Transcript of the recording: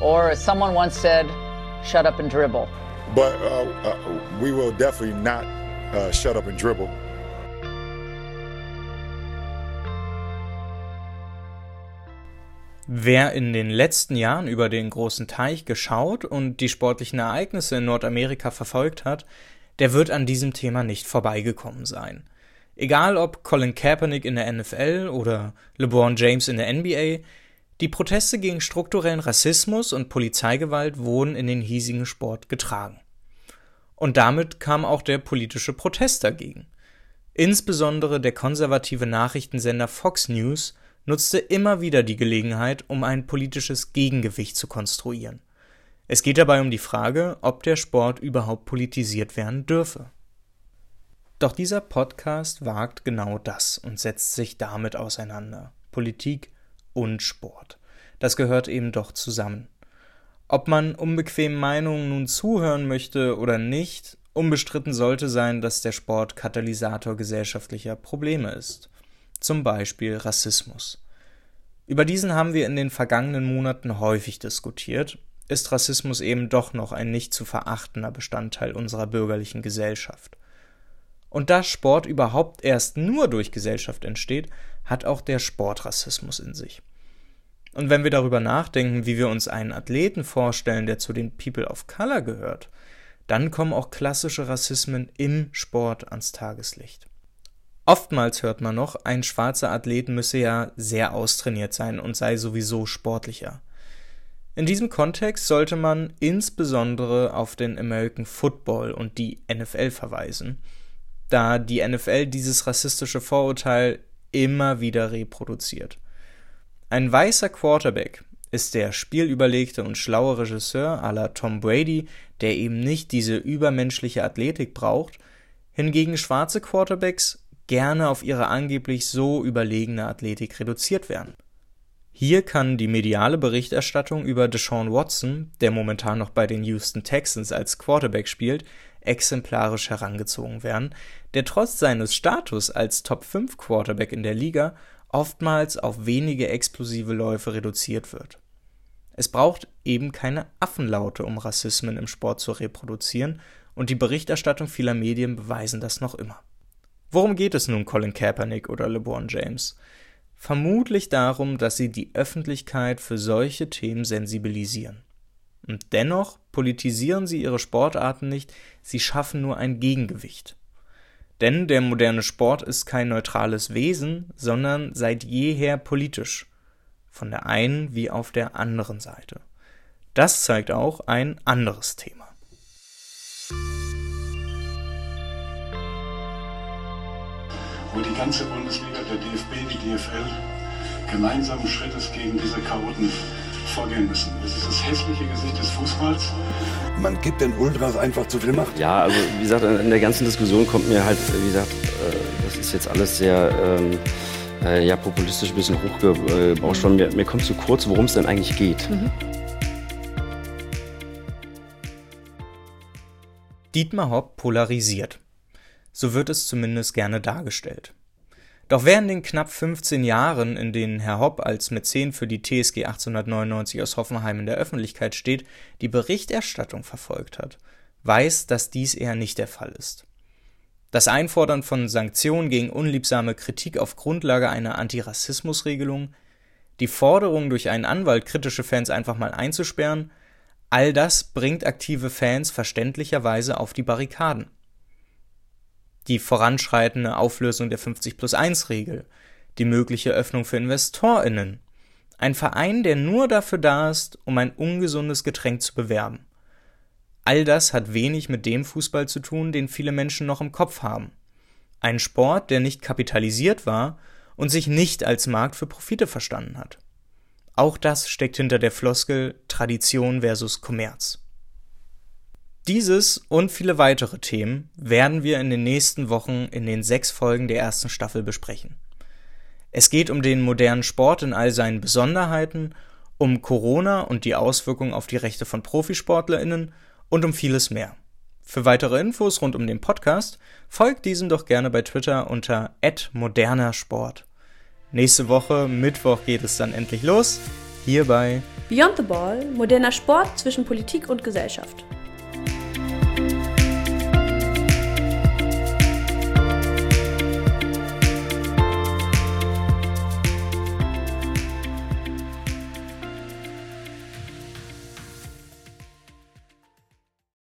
Or as someone once said, shut up and dribble. But uh, uh, we will definitely not uh, shut up and dribble. Wer in den letzten Jahren über den großen Teich geschaut und die sportlichen Ereignisse in Nordamerika verfolgt hat, der wird an diesem Thema nicht vorbeigekommen sein. Egal ob Colin Kaepernick in der NFL oder LeBron James in der NBA, die Proteste gegen strukturellen Rassismus und Polizeigewalt wurden in den hiesigen Sport getragen. Und damit kam auch der politische Protest dagegen. Insbesondere der konservative Nachrichtensender Fox News nutzte immer wieder die Gelegenheit, um ein politisches Gegengewicht zu konstruieren. Es geht dabei um die Frage, ob der Sport überhaupt politisiert werden dürfe. Doch dieser Podcast wagt genau das und setzt sich damit auseinander. Politik und Sport. Das gehört eben doch zusammen. Ob man unbequemen Meinungen nun zuhören möchte oder nicht, unbestritten sollte sein, dass der Sport Katalysator gesellschaftlicher Probleme ist zum Beispiel Rassismus. Über diesen haben wir in den vergangenen Monaten häufig diskutiert, ist Rassismus eben doch noch ein nicht zu verachtender Bestandteil unserer bürgerlichen Gesellschaft. Und da Sport überhaupt erst nur durch Gesellschaft entsteht, hat auch der Sport Rassismus in sich. Und wenn wir darüber nachdenken, wie wir uns einen Athleten vorstellen, der zu den People of Color gehört, dann kommen auch klassische Rassismen im Sport ans Tageslicht. Oftmals hört man noch, ein schwarzer Athlet müsse ja sehr austrainiert sein und sei sowieso sportlicher. In diesem Kontext sollte man insbesondere auf den American Football und die NFL verweisen, da die NFL dieses rassistische Vorurteil immer wieder reproduziert. Ein weißer Quarterback ist der spielüberlegte und schlaue Regisseur à la Tom Brady, der eben nicht diese übermenschliche Athletik braucht, hingegen schwarze Quarterbacks gerne auf ihre angeblich so überlegene Athletik reduziert werden. Hier kann die mediale Berichterstattung über Deshaun Watson, der momentan noch bei den Houston Texans als Quarterback spielt, exemplarisch herangezogen werden, der trotz seines Status als Top 5 Quarterback in der Liga oftmals auf wenige explosive Läufe reduziert wird. Es braucht eben keine Affenlaute, um Rassismen im Sport zu reproduzieren, und die Berichterstattung vieler Medien beweisen das noch immer. Worum geht es nun Colin Kaepernick oder LeBron James? Vermutlich darum, dass sie die Öffentlichkeit für solche Themen sensibilisieren. Und dennoch politisieren sie ihre Sportarten nicht, sie schaffen nur ein Gegengewicht. Denn der moderne Sport ist kein neutrales Wesen, sondern seit jeher politisch. Von der einen wie auf der anderen Seite. Das zeigt auch ein anderes Thema. wo die ganze Bundesliga, der DFB, die DFL gemeinsam Schrittes gegen diese Chaoten vorgehen müssen. Das ist das hässliche Gesicht des Fußballs. Man gibt den Ultras einfach zu viel Macht. Ja, also wie gesagt, in der ganzen Diskussion kommt mir halt, wie gesagt, äh, das ist jetzt alles sehr ähm, äh, ja, populistisch ein bisschen hochgebauscht worden. Mir, mir kommt zu kurz, worum es denn eigentlich geht. Mhm. Dietmar Hopp polarisiert. So wird es zumindest gerne dargestellt. Doch in den knapp 15 Jahren, in denen Herr Hopp als Mäzen für die TSG 1899 aus Hoffenheim in der Öffentlichkeit steht, die Berichterstattung verfolgt hat, weiß, dass dies eher nicht der Fall ist. Das Einfordern von Sanktionen gegen unliebsame Kritik auf Grundlage einer Antirassismusregelung, die Forderung durch einen Anwalt kritische Fans einfach mal einzusperren, all das bringt aktive Fans verständlicherweise auf die Barrikaden die voranschreitende Auflösung der 50 plus 1 Regel, die mögliche Öffnung für InvestorInnen. Ein Verein, der nur dafür da ist, um ein ungesundes Getränk zu bewerben. All das hat wenig mit dem Fußball zu tun, den viele Menschen noch im Kopf haben. Ein Sport, der nicht kapitalisiert war und sich nicht als Markt für Profite verstanden hat. Auch das steckt hinter der Floskel Tradition versus Kommerz. Dieses und viele weitere Themen werden wir in den nächsten Wochen in den sechs Folgen der ersten Staffel besprechen. Es geht um den modernen Sport in all seinen Besonderheiten, um Corona und die Auswirkungen auf die Rechte von Profisportlerinnen und um vieles mehr. Für weitere Infos rund um den Podcast folgt diesem doch gerne bei Twitter unter @modernersport. Nächste Woche Mittwoch geht es dann endlich los hier bei Beyond the Ball, moderner Sport zwischen Politik und Gesellschaft.